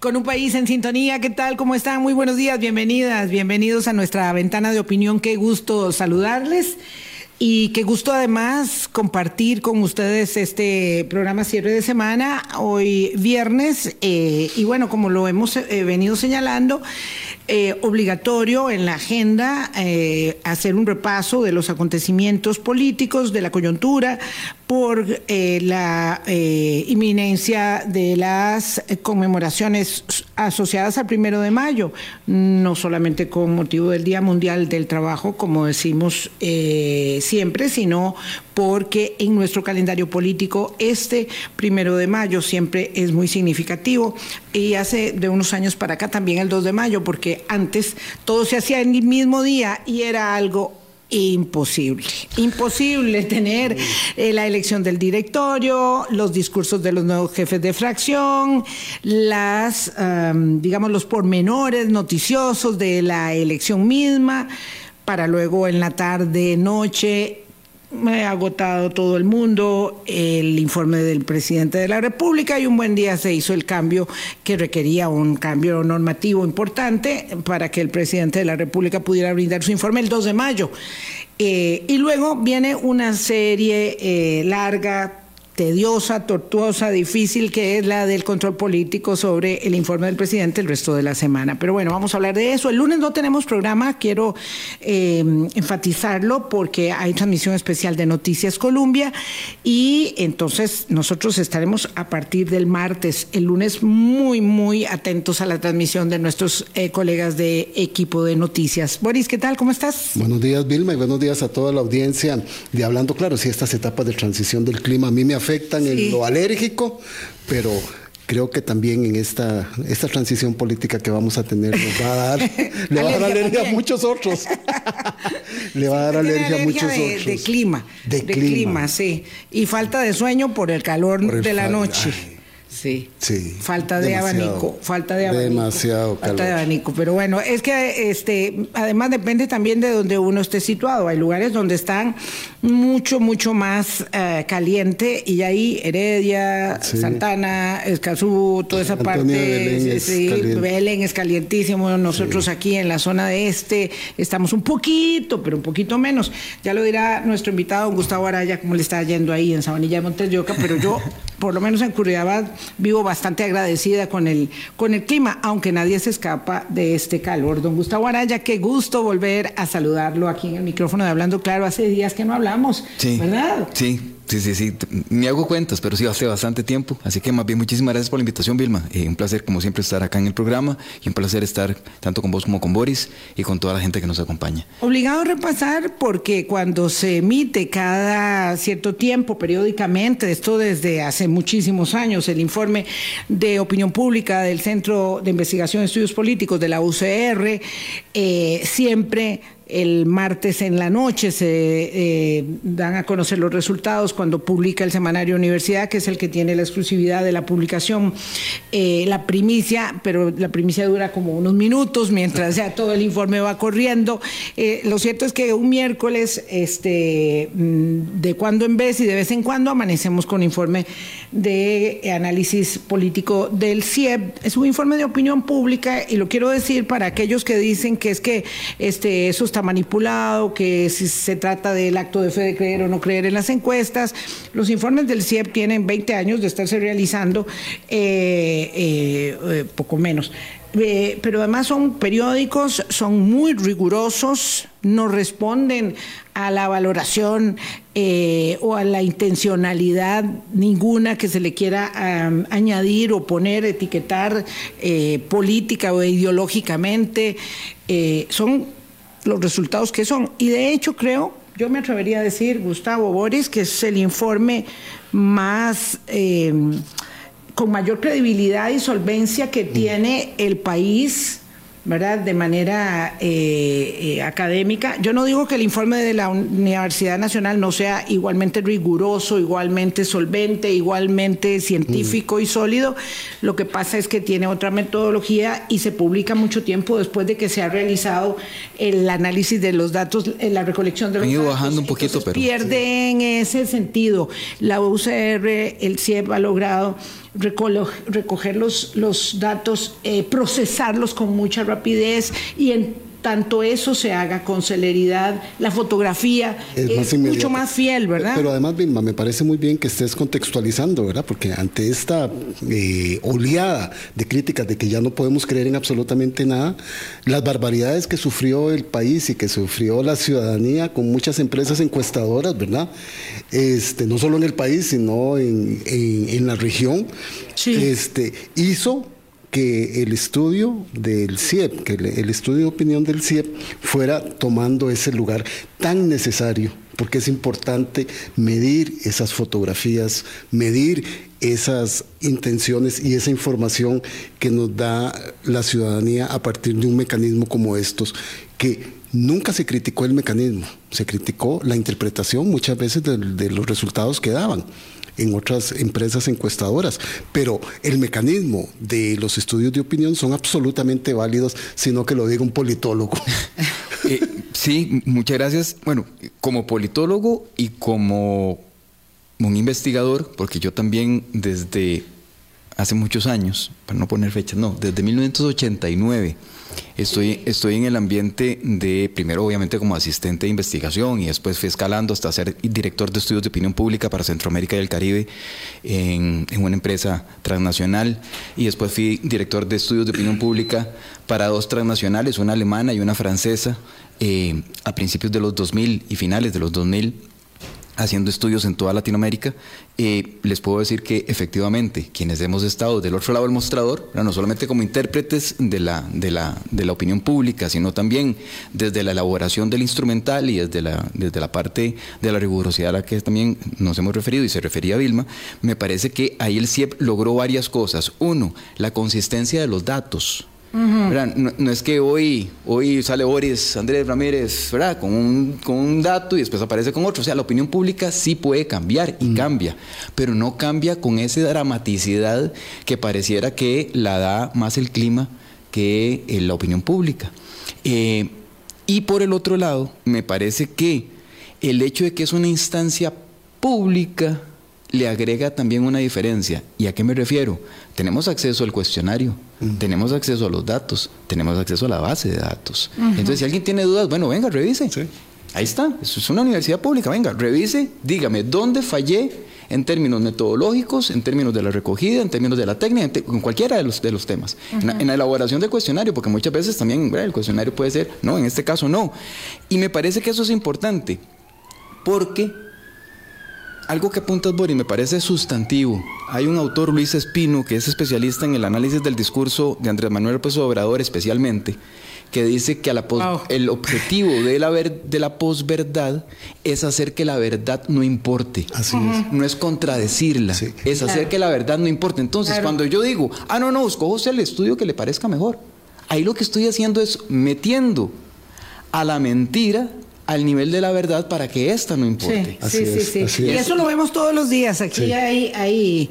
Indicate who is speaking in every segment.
Speaker 1: Con un país en sintonía, ¿qué tal? ¿Cómo están? Muy buenos días, bienvenidas, bienvenidos a nuestra ventana de opinión. Qué gusto saludarles. Y qué gusto además compartir con ustedes este programa cierre de semana, hoy viernes, eh, y bueno, como lo hemos eh, venido señalando, eh, obligatorio en la agenda hacer un repaso de los acontecimientos políticos, de la coyuntura, por la inminencia de las conmemoraciones asociadas al primero de mayo, no solamente con motivo del Día Mundial del Trabajo, como decimos siempre, sino porque en nuestro calendario político este primero de mayo siempre es muy significativo. Y hace de unos años para acá también el 2 de mayo, porque antes todo se hacía en el mismo día y era algo imposible, imposible tener eh, la elección del directorio, los discursos de los nuevos jefes de fracción, las, digamos, los pormenores noticiosos de la elección misma para luego en la tarde, noche, agotado todo el mundo, el informe del presidente de la República y un buen día se hizo el cambio que requería un cambio normativo importante para que el presidente de la República pudiera brindar su informe el 2 de mayo. Eh, y luego viene una serie eh, larga, tediosa, tortuosa, difícil, que es la del control político sobre el informe del presidente el resto de la semana. Pero bueno, vamos a hablar de eso. El lunes no tenemos programa, quiero eh, enfatizarlo porque hay transmisión especial de Noticias Colombia y entonces nosotros estaremos a partir del martes, el lunes, muy, muy atentos a la transmisión de nuestros eh, colegas de equipo de noticias. Boris, ¿qué tal? ¿Cómo estás?
Speaker 2: Buenos días, Vilma, y buenos días a toda la audiencia de Hablando Claro. Si estas etapas de transición del clima a mí me afectan en lo alérgico, pero creo que también en esta, esta transición política que vamos a tener nos va a dar, le va a dar alergia a muchos otros. le va a dar alergia, a muchos otros.
Speaker 1: De clima. De, clima. sí. Y falta de sueño por el calor de la noche. Sí. sí. Falta de abanico, falta de abanico.
Speaker 2: Demasiado
Speaker 1: Falta de abanico, pero bueno, es que este además depende también de donde uno esté situado. Hay lugares donde están mucho mucho más eh, caliente y ahí Heredia, Santana, Escazú, toda esa parte, Belén sí, es Belén es calientísimo. Nosotros aquí en la zona de este estamos un poquito, pero un poquito menos. Ya lo dirá nuestro invitado Gustavo Araya cómo le está yendo ahí en Sabanilla de Montes de Oca, pero yo por lo menos en Curridabat vivo bastante agradecida con el, con el clima, aunque nadie se escapa de este calor. Don Gustavo Araya, qué gusto volver a saludarlo aquí en el micrófono de Hablando Claro. Hace días que no hablamos, ¿verdad?
Speaker 3: Sí, Sí, sí, sí. Me hago cuentas, pero sí hace bastante tiempo. Así que más bien muchísimas gracias por la invitación, Vilma. Eh, un placer, como siempre, estar acá en el programa y un placer estar tanto con vos como con Boris y con toda la gente que nos acompaña.
Speaker 1: Obligado a repasar porque cuando se emite cada cierto tiempo, periódicamente, esto desde hace muchísimos años, el informe de opinión pública del Centro de Investigación de Estudios Políticos de la UCR, eh, siempre el martes en la noche se eh, dan a conocer los resultados cuando publica el semanario Universidad, que es el que tiene la exclusividad de la publicación, eh, la primicia, pero la primicia dura como unos minutos mientras ya todo el informe va corriendo. Eh, lo cierto es que un miércoles, este, mm, de cuando en vez y de vez en cuando, amanecemos con informe de análisis político del CIEP. Es un informe de opinión pública y lo quiero decir para aquellos que dicen que es que este, eso está manipulado, que si se trata del acto de fe de creer o no creer en las encuestas. Los informes del CIEP tienen 20 años de estarse realizando, eh, eh, eh, poco menos. pero además son periódicos, son muy rigurosos, no responden a la valoración o a la intencionalidad ninguna que se le quiera añadir o poner, etiquetar política o ideológicamente. son los resultados que son. Y de hecho creo, yo me atrevería a decir, Gustavo Boris, que es el informe más... Eh, con mayor credibilidad y solvencia que tiene el país ¿verdad? De manera eh, eh, académica. Yo no digo que el informe de la Universidad Nacional no sea igualmente riguroso, igualmente solvente, igualmente científico y sólido. Lo que pasa es que tiene otra metodología y se publica mucho tiempo después de que se ha realizado el análisis de los datos, la recolección de los
Speaker 3: ido
Speaker 1: datos.
Speaker 3: bajando un poquito, pero
Speaker 1: pierde en ese sentido. La UCR, el CIEP ha logrado recoger los, los datos, eh, procesarlos con mucha rapidez y en tanto eso se haga con celeridad, la fotografía es, mucho más fiel, ¿verdad?
Speaker 2: Pero además, Vilma, me parece muy bien que estés contextualizando, ¿verdad? Porque ante esta eh, oleada de críticas de que ya no podemos creer en absolutamente nada, las barbaridades que sufrió el país y que sufrió la ciudadanía con muchas empresas encuestadoras, ¿verdad? Este, no solo en el país, sino en, en, la región, este, hizo que el estudio del CIEP, que el estudio de opinión del CIEP fuera tomando ese lugar tan necesario, porque es importante medir esas fotografías, medir esas intenciones y esa información que nos da la ciudadanía a partir de un mecanismo como estos, que nunca se criticó el mecanismo, se criticó la interpretación muchas veces de, de los resultados que daban en otras empresas encuestadoras, pero el mecanismo de los estudios de opinión son absolutamente válidos, sino que lo diga un politólogo.
Speaker 3: Eh, sí, muchas gracias. Bueno, como politólogo y como un investigador, porque yo también desde hace muchos años, para no poner fechas, no, desde 1989 Estoy, estoy en el ambiente de, primero obviamente como asistente de investigación y después fui escalando hasta ser director de estudios de opinión pública para Centroamérica y el Caribe en, una empresa transnacional. Y después fui director de estudios de opinión pública para dos transnacionales, una alemana y una francesa, eh, a principios de los 2000 y finales de los 2000 haciendo estudios en toda Latinoamérica, eh, les puedo decir que efectivamente quienes hemos estado del otro lado del mostrador, no solamente como intérpretes de la, de, la, de la opinión pública, sino también desde la elaboración del instrumental y desde la, desde la parte de la rigurosidad a la que también nos hemos referido y se refería a Vilma, me parece que ahí el CIEP logró varias cosas. Uno, la consistencia de los datos no, es que hoy, hoy sale Boris Andrés Ramírez ¿verdad? Con, un, con un dato y después aparece con otro. O sea, la opinión pública sí puede cambiar y cambia, pero no cambia con esa dramaticidad que pareciera que la da más el clima que eh, la opinión pública. Eh, y por el otro lado, me parece que el hecho de que es una instancia pública le agrega también una diferencia. ¿Y a qué me refiero? Tenemos acceso al cuestionario, tenemos acceso a los datos, tenemos acceso a la base de datos. Entonces, si alguien tiene dudas, bueno, venga, revise. Ahí está, eso es una universidad pública, venga, revise, dígame, ¿dónde fallé en términos metodológicos, en términos de la recogida, en términos de la técnica, en, cualquiera de los, de los temas? en, en, la elaboración del cuestionario, porque muchas veces también el cuestionario puede ser, no, en este caso no. Y me parece que eso es importante, porque algo que apuntas, Boris, me parece sustantivo. Hay un autor, Luis Espino, que es especialista en el análisis del discurso de Andrés Manuel López Obrador especialmente, que dice que el objetivo de la, de la posverdad es hacer que la verdad no importe.
Speaker 2: Así es.
Speaker 3: No es contradecirla, es hacer que la verdad no importe. Entonces, cuando yo digo, ah, no, no, escojo el estudio que le parezca mejor, ahí lo que estoy haciendo es metiendo a la mentira al nivel de la verdad para que ésta no importe.
Speaker 1: Sí, sí, sí, Y eso lo vemos todos los días. Aquí hay, hay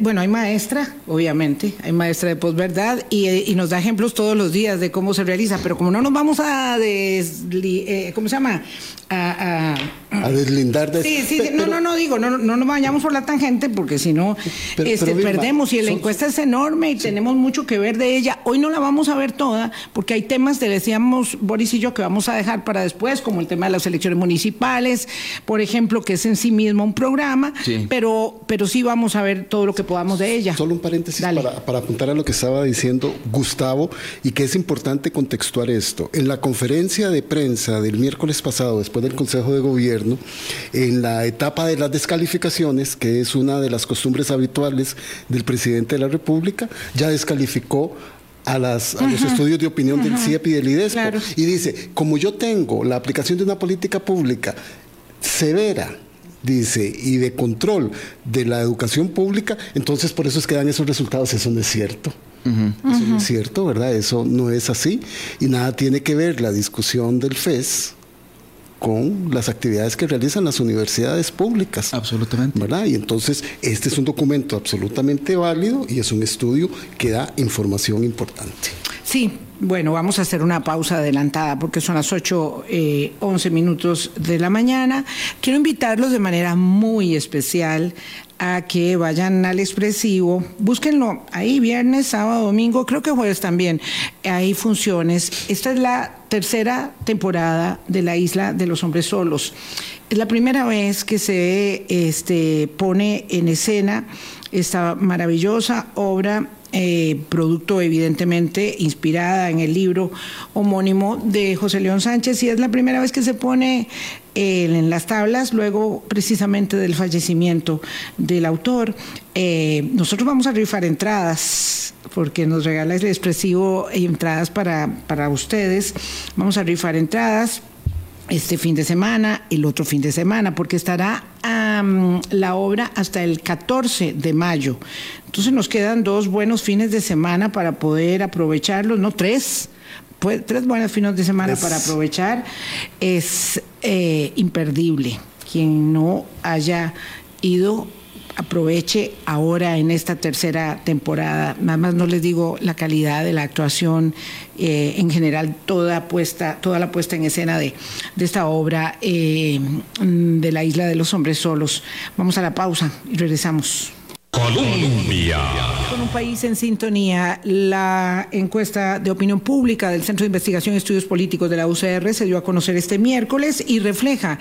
Speaker 1: bueno, hay maestra, obviamente, hay maestra de posverdad y, y, nos da ejemplos todos los días de cómo se realiza, pero como no nos vamos a eh, ¿cómo se llama?
Speaker 2: A, deslindar de
Speaker 1: Sí, sí, no, no, no digo, no, no nos vayamos por la tangente porque si no este, perdemos y la encuesta es enorme y tenemos mucho que ver de ella. Hoy no la vamos a ver toda porque hay temas, te decíamos Boris y yo, que vamos a dejar para después, como el tema de las elecciones municipales, por ejemplo, que es en sí mismo un programa, pero, pero sí vamos a ver todo lo que podamos de ella.
Speaker 2: Solo un paréntesis para, para, apuntar a lo que estaba diciendo Gustavo y que es importante contextuar esto. En la conferencia de prensa del miércoles pasado, después del Consejo de Gobierno, en la etapa de las descalificaciones, que es una de las costumbres habituales del presidente de la República, ya descalificó a, las, los estudios de opinión del CIEP y del IDESPO. Y dice, como yo tengo la aplicación de una política pública severa, dice, y de control de la educación pública, entonces por eso es que dan esos resultados, eso no es cierto. Eso no es cierto, ¿verdad? Eso no es así. Y nada tiene que ver la discusión del FES con las actividades que realizan las universidades públicas.
Speaker 3: Absolutamente.
Speaker 2: ¿Verdad? Y entonces este es un documento absolutamente válido y es un estudio que da información importante.
Speaker 1: Sí, bueno, vamos a hacer una pausa adelantada porque son las 8, eh, 11 minutos de la mañana. Quiero invitarlos de manera muy especial a que vayan al expresivo, búsquenlo ahí viernes, sábado, domingo, creo que jueves también, hay funciones. Esta es la tercera temporada de la Isla de los Hombres Solos. Es la primera vez que se este, pone en escena esta maravillosa obra eh, producto evidentemente inspirada en el libro homónimo de José León Sánchez y es la primera vez que se pone eh, en las tablas luego precisamente del fallecimiento del autor. Eh, nosotros vamos a rifar entradas porque nos regala el expresivo entradas para, para ustedes. Vamos a rifar entradas este fin de semana, el otro fin de semana, porque estará um, la obra hasta el 14 de mayo. Entonces nos quedan dos buenos fines de semana para poder aprovecharlos, no tres, pues, tres buenos fines de semana es... para aprovechar. Es eh, imperdible. Quien no haya ido aproveche ahora en esta tercera temporada. Nada más no les digo la calidad de la actuación, eh, en general toda puesta, toda la puesta en escena de, de esta obra eh, de la isla de los hombres solos. Vamos a la pausa y regresamos. Con un país en sintonía, la encuesta de opinión pública del Centro de Investigación y Estudios Políticos de la UCR se dio a conocer este miércoles y refleja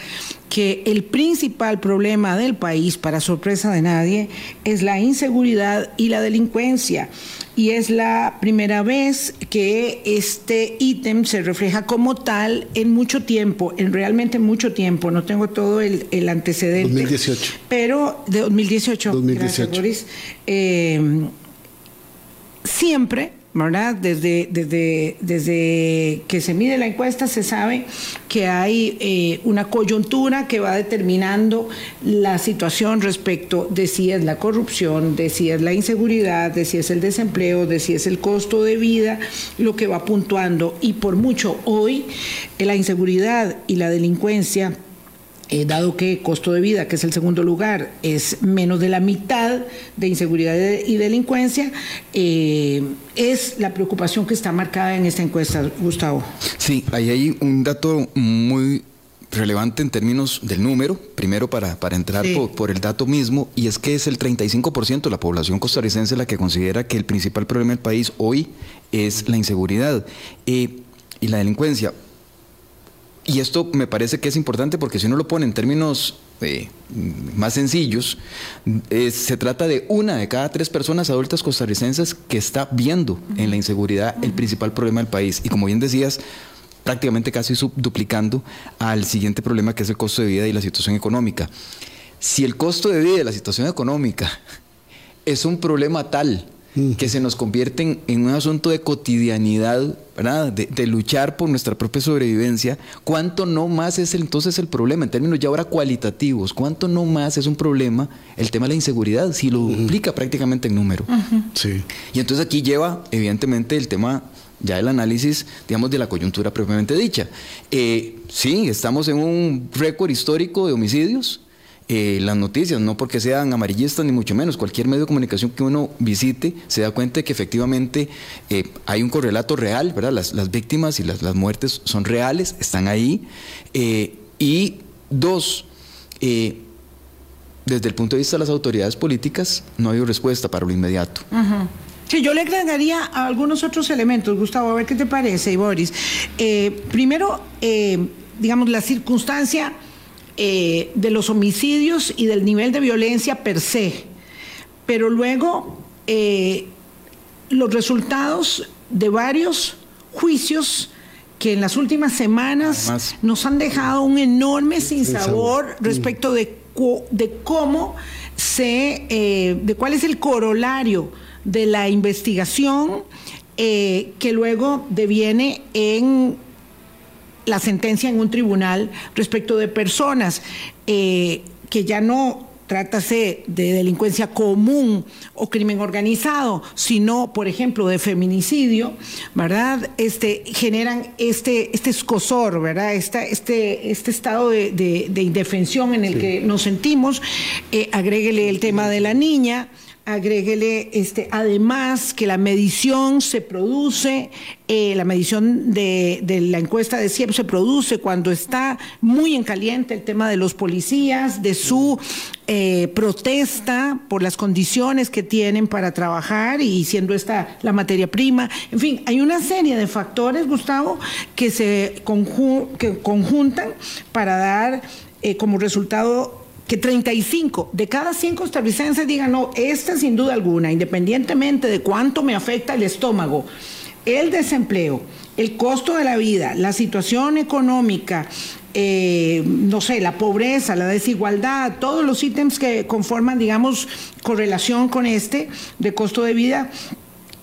Speaker 1: que el principal problema del país, para sorpresa de nadie, es la inseguridad y la delincuencia y es la primera vez que este ítem se refleja como tal en mucho tiempo, en realmente mucho tiempo, no tengo todo el, el antecedente.
Speaker 2: 2018.
Speaker 1: Pero de 2018.
Speaker 2: 2018.
Speaker 1: Gracias, Boris. Eh, siempre ¿verdad? Desde, desde, desde que se mide la encuesta se sabe que hay eh, una coyuntura que va determinando la situación respecto de si es la corrupción, de si es la inseguridad, de si es el desempleo, de si es el costo de vida, lo que va puntuando. Y por mucho hoy la inseguridad y la delincuencia eh, dado que costo de vida, que es el segundo lugar, es menos de la mitad de inseguridad y delincuencia, eh, es la preocupación que está marcada en esta encuesta, Gustavo.
Speaker 3: Sí, ahí hay un dato muy relevante en términos del número, primero para, para entrar sí. por, por, el dato mismo, y es que es el 35% de la población costarricense la que considera que el principal problema del país hoy es la inseguridad eh, y la delincuencia. Y esto me parece que es importante porque si uno lo pone en términos eh, más sencillos, eh, se trata de una de cada tres personas adultas costarricenses que está viendo en la inseguridad el principal problema del país. Y como bien decías, prácticamente casi subduplicando al siguiente problema que es el costo de vida y la situación económica. Si el costo de vida y la situación económica es un problema tal que se nos convierten en un asunto de cotidianidad, ¿verdad? De, de, luchar por nuestra propia sobrevivencia, ¿cuánto no más es el, entonces el problema en términos ya ahora cualitativos? ¿Cuánto no más es un problema el tema de la inseguridad? Si lo duplica uh -huh. prácticamente en número.
Speaker 2: Uh -huh. sí.
Speaker 3: Y entonces aquí lleva, evidentemente, el tema ya el análisis, digamos, de la coyuntura propiamente dicha. Eh, sí, estamos en un récord histórico de homicidios, eh, las noticias, no porque sean amarillistas ni mucho menos, cualquier medio de comunicación que uno visite se da cuenta de que efectivamente eh, hay un correlato real, ¿verdad? Las, las víctimas y las, las, muertes son reales, están ahí. Eh, y dos, eh, desde el punto de vista de las autoridades políticas, no hay respuesta para lo inmediato.
Speaker 1: Uh. Sí, yo le agregaría algunos otros elementos, Gustavo, a ver qué te parece, y Boris. Eh, primero, digamos, la circunstancia eh, de los homicidios y del nivel de violencia per se, pero luego eh, los resultados de varios juicios que en las últimas semanas Además, nos han dejado un enorme sinsabor respecto de, de cómo se, eh, de cuál es el corolario de la investigación eh, que luego deviene en la sentencia en un tribunal respecto de personas eh, que ya no trátase de delincuencia común o crimen organizado, sino, por ejemplo, de feminicidio, ¿verdad? Este, generan este, este escosor, ¿verdad? este, este estado de, indefensión en el que nos sentimos. Eh, agréguele el tema de la niña agréguele este, además que la medición se produce, eh, la medición de, la encuesta de CIEP se produce cuando está muy en caliente el tema de los policías, de su eh, protesta por las condiciones que tienen para trabajar y siendo esta la materia prima. En fin, hay una serie de factores, Gustavo, que se que conjuntan para dar eh, como resultado que 35 de cada 100 costarricenses digan, no, esta sin duda alguna, independientemente de cuánto me afecta el estómago, el desempleo, el costo de la vida, la situación económica, eh, no sé, la pobreza, la desigualdad, todos los ítems que conforman, digamos, correlación con este de costo de vida,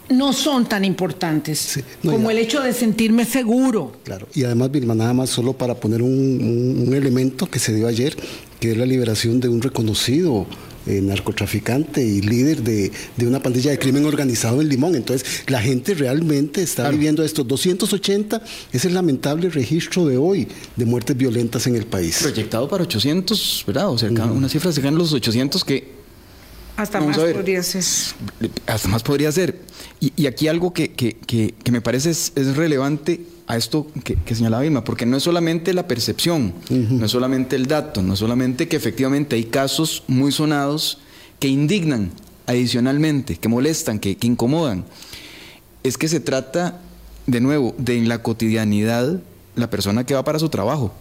Speaker 1: no son tan importantes como el hecho de sentirme seguro.
Speaker 2: Claro, y además, Vilma, nada más solo para poner un, un elemento que se dio ayer, que es la liberación de un reconocido eh, narcotraficante y líder de, una pandilla de crimen organizado en Limón. Entonces, la gente realmente está viviendo esto. 280 es el lamentable registro de hoy de muertes violentas en el país.
Speaker 3: Proyectado para 800, ¿verdad? O sea, una cifra cercana a los 800 que...
Speaker 1: Hasta más podría ser.
Speaker 3: Hasta más podría ser. Y, aquí algo que, que, me parece es relevante a esto que, señalaba Irma, porque no es solamente la percepción, no es solamente el dato, no es solamente que efectivamente hay casos muy sonados que indignan adicionalmente, que molestan, que, incomodan. Es que se trata, de nuevo, de en la cotidianidad la persona que va para su trabajo,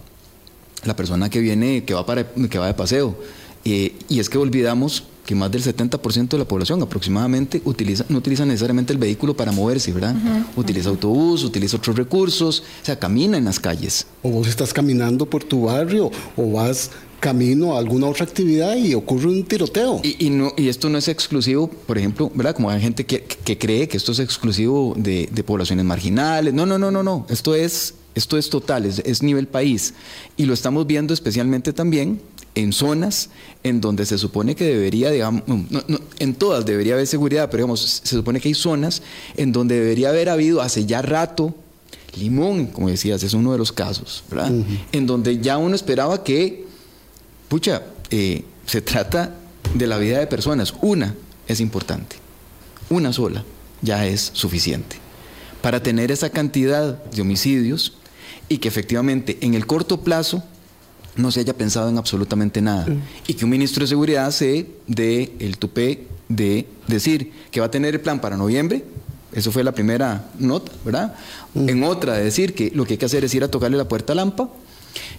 Speaker 3: la persona que viene, que va, para, que va de paseo. Eh, y es que olvidamos que más del 70% de la población aproximadamente utiliza, no utiliza necesariamente el vehículo para moverse, ¿verdad? utiliza autobús, utiliza otros recursos, o sea, camina en las calles.
Speaker 2: O vos estás caminando por tu barrio o vas camino a alguna otra actividad y ocurre un tiroteo.
Speaker 3: Y, no, y esto no es exclusivo, por ejemplo, ¿verdad? Como hay gente que, cree que esto es exclusivo de, poblaciones marginales. No, no, no, no, no. Esto es, esto es total, es, es nivel país. Y lo estamos viendo especialmente también en zonas en donde se supone que debería, digamos, en todas debería haber seguridad, pero digamos, se supone que hay zonas en donde debería haber habido hace ya rato limón, como decías, es uno de los casos, ¿verdad? En donde ya uno esperaba que, pucha, eh, se trata de la vida de personas. Una es importante, una sola ya es suficiente para tener esa cantidad de homicidios y que efectivamente en el corto plazo no se haya pensado en absolutamente nada. Mm. Y que un ministro de Seguridad se dé el tupé de decir que va a tener el plan para noviembre. Eso fue la primera nota, ¿verdad? Mm. En otra, de decir que lo que hay que hacer es ir a tocarle la puerta a Lampa.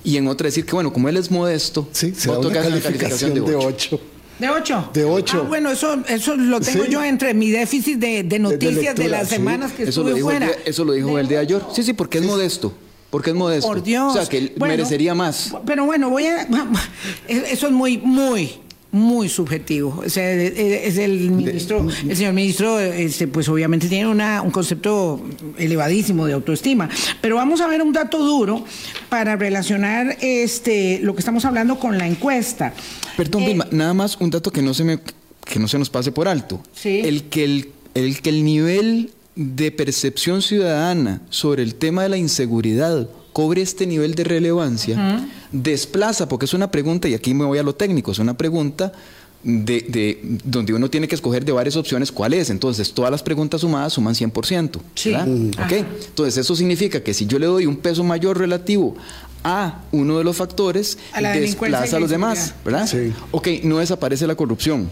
Speaker 3: Y en otra, decir que, bueno, como él es modesto,
Speaker 2: sí, se va a tocar una calificación, de 8.
Speaker 1: ¿De 8?
Speaker 2: De 8.
Speaker 1: Ah, bueno, eso, eso lo tengo yo entre mi déficit de, noticias de, las semanas que estuve fuera.
Speaker 3: eso lo dijo el de ayer. Sí, sí, porque es modesto. Porque es modesto.
Speaker 1: Por Dios.
Speaker 3: O sea, que merecería más.
Speaker 1: Pero bueno, voy a. Eso es muy, muy, muy subjetivo. O sea, es el ministro, el señor ministro, este, pues obviamente tiene una, un concepto elevadísimo de autoestima. Pero vamos a ver un dato duro para relacionar este lo que estamos hablando con la encuesta.
Speaker 3: Perdón, eh, nada más un dato que no se me que no se nos pase por alto.
Speaker 1: ¿sí?
Speaker 3: El que el, el que el nivel de percepción ciudadana sobre el tema de la inseguridad cobre este nivel de relevancia, desplaza, porque es una pregunta, y aquí me voy a lo técnico, es una pregunta de, donde uno tiene que escoger de varias opciones cuál es. Entonces, todas las preguntas sumadas suman 100%. Entonces, eso significa que si yo le doy un peso mayor relativo a uno de los factores, desplaza a los demás. ¿verdad? Ok, no desaparece la corrupción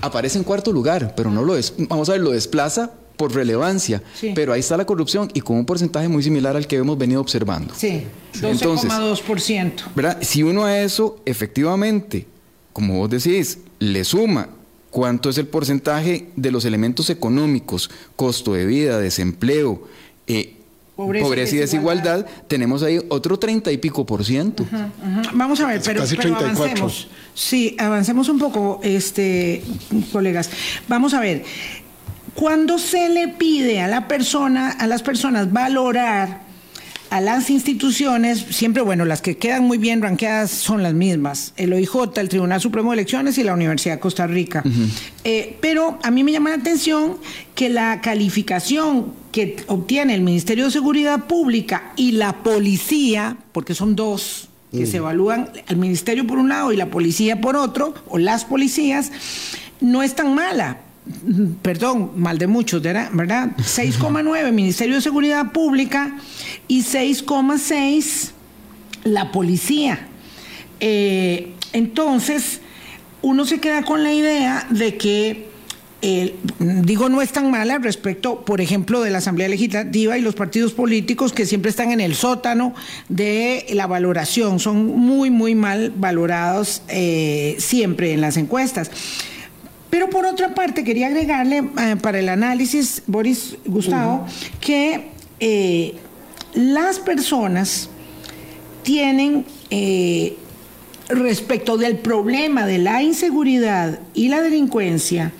Speaker 3: aparece en cuarto lugar, pero no lo es. Vamos a ver, lo desplaza por relevancia, pero ahí está la corrupción y con un porcentaje muy similar al que hemos venido observando.
Speaker 1: Sí, 12,2%.
Speaker 3: ¿verdad? Si uno a eso efectivamente, como vos decís, le suma cuánto es el porcentaje de los elementos económicos, costo de vida, desempleo, eh, Pobreza, y, desigualdad. tenemos ahí otro treinta y pico por ciento.
Speaker 1: Vamos a ver, pero, avancemos. Sí, avancemos un poco, este, colegas. Vamos a ver. Cuando se le pide a la persona, a las personas valorar a las instituciones, siempre, bueno, las que quedan muy bien ranqueadas son las mismas, el OIJ, el Tribunal Supremo de Elecciones y la Universidad de Costa Rica. Eh, pero a mí me llama la atención que la calificación que obtiene el Ministerio de Seguridad Pública y la policía, porque son dos que se evalúan, el ministerio por un lado y la policía por otro, o las policías, no es tan mala perdón, mal de muchos, ¿verdad? 6,9 Ministerio de Seguridad Pública y 6,6 la policía. Eh, entonces, uno se queda con la idea de que, eh, digo, no es tan mala respecto, por ejemplo, de la Asamblea Legislativa y los partidos políticos que siempre están en el sótano de la valoración, son muy, muy mal valorados eh, siempre en las encuestas. Pero por otra parte, quería agregarle eh, para el análisis, Boris Gustavo, que eh, las personas tienen, eh, respecto del problema de la inseguridad y la delincuencia,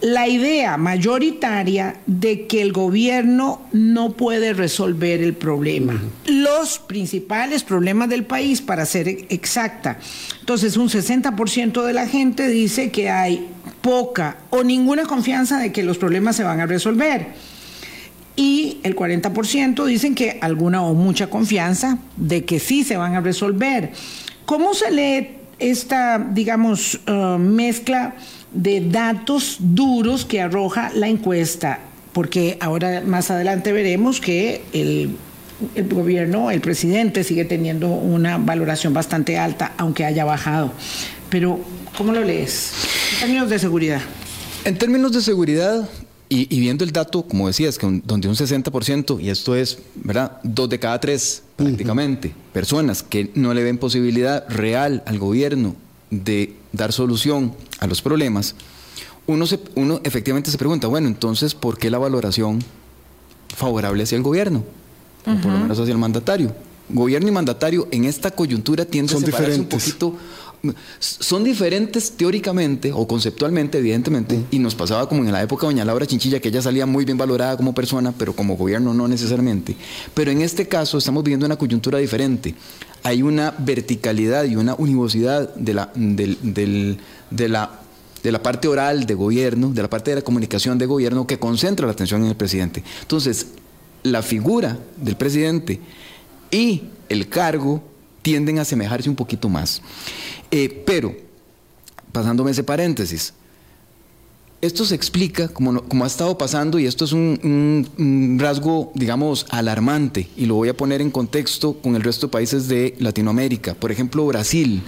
Speaker 1: la idea mayoritaria de que el gobierno no puede resolver el problema. Los principales problemas del país, para ser exacta. Entonces, un 60% de la gente dice que hay poca o ninguna confianza de que los problemas se van a resolver. Y el 40% dicen que alguna o mucha confianza de que sí se van a resolver. ¿Cómo se lee esta, digamos, uh, mezcla? De datos duros que arroja la encuesta, porque ahora más adelante veremos que el, gobierno, el presidente sigue teniendo una valoración bastante alta, aunque haya bajado. Pero, ¿cómo lo lees? En términos de seguridad.
Speaker 3: En términos de seguridad, y, viendo el dato, como decías, que donde un 60%, y esto es, ¿verdad? Dos de cada tres prácticamente, personas que no le ven posibilidad real al gobierno de dar solución a los problemas, uno, se, uno efectivamente se pregunta, bueno, entonces, ¿por qué la valoración favorable hacia el gobierno? O por lo menos hacia el mandatario. Gobierno y mandatario en esta coyuntura tienden a separarse un poquito. Son diferentes teóricamente o conceptualmente, evidentemente, y nos pasaba como en la época de Doña Laura Chinchilla, que ella salía muy bien valorada como persona, pero como gobierno no necesariamente. Pero en este caso estamos viviendo una coyuntura diferente hay una verticalidad y una univocidad de la, de, la, de la parte oral de gobierno, de la parte de la comunicación de gobierno que concentra la atención en el presidente. Entonces, la figura del presidente y el cargo tienden a asemejarse un poquito más. Eh, pero, pasándome ese paréntesis, esto se explica, como, como ha estado pasando, y esto es un, rasgo, digamos, alarmante, y lo voy a poner en contexto con el resto de países de Latinoamérica. Por ejemplo, Brasil,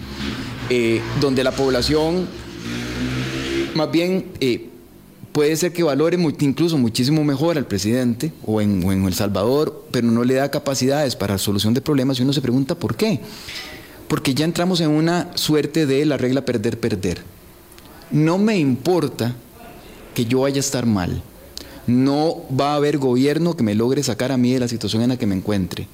Speaker 3: eh, donde la población más bien eh, puede ser que valore incluso muchísimo mejor al presidente o en, o en El Salvador, pero no le da capacidades para solución de problemas y uno se pregunta por qué. Porque ya entramos en una suerte de la regla perder-perder. No me importa que yo vaya a estar mal. No va a haber gobierno que me logre sacar a mí de la situación en la que me encuentre.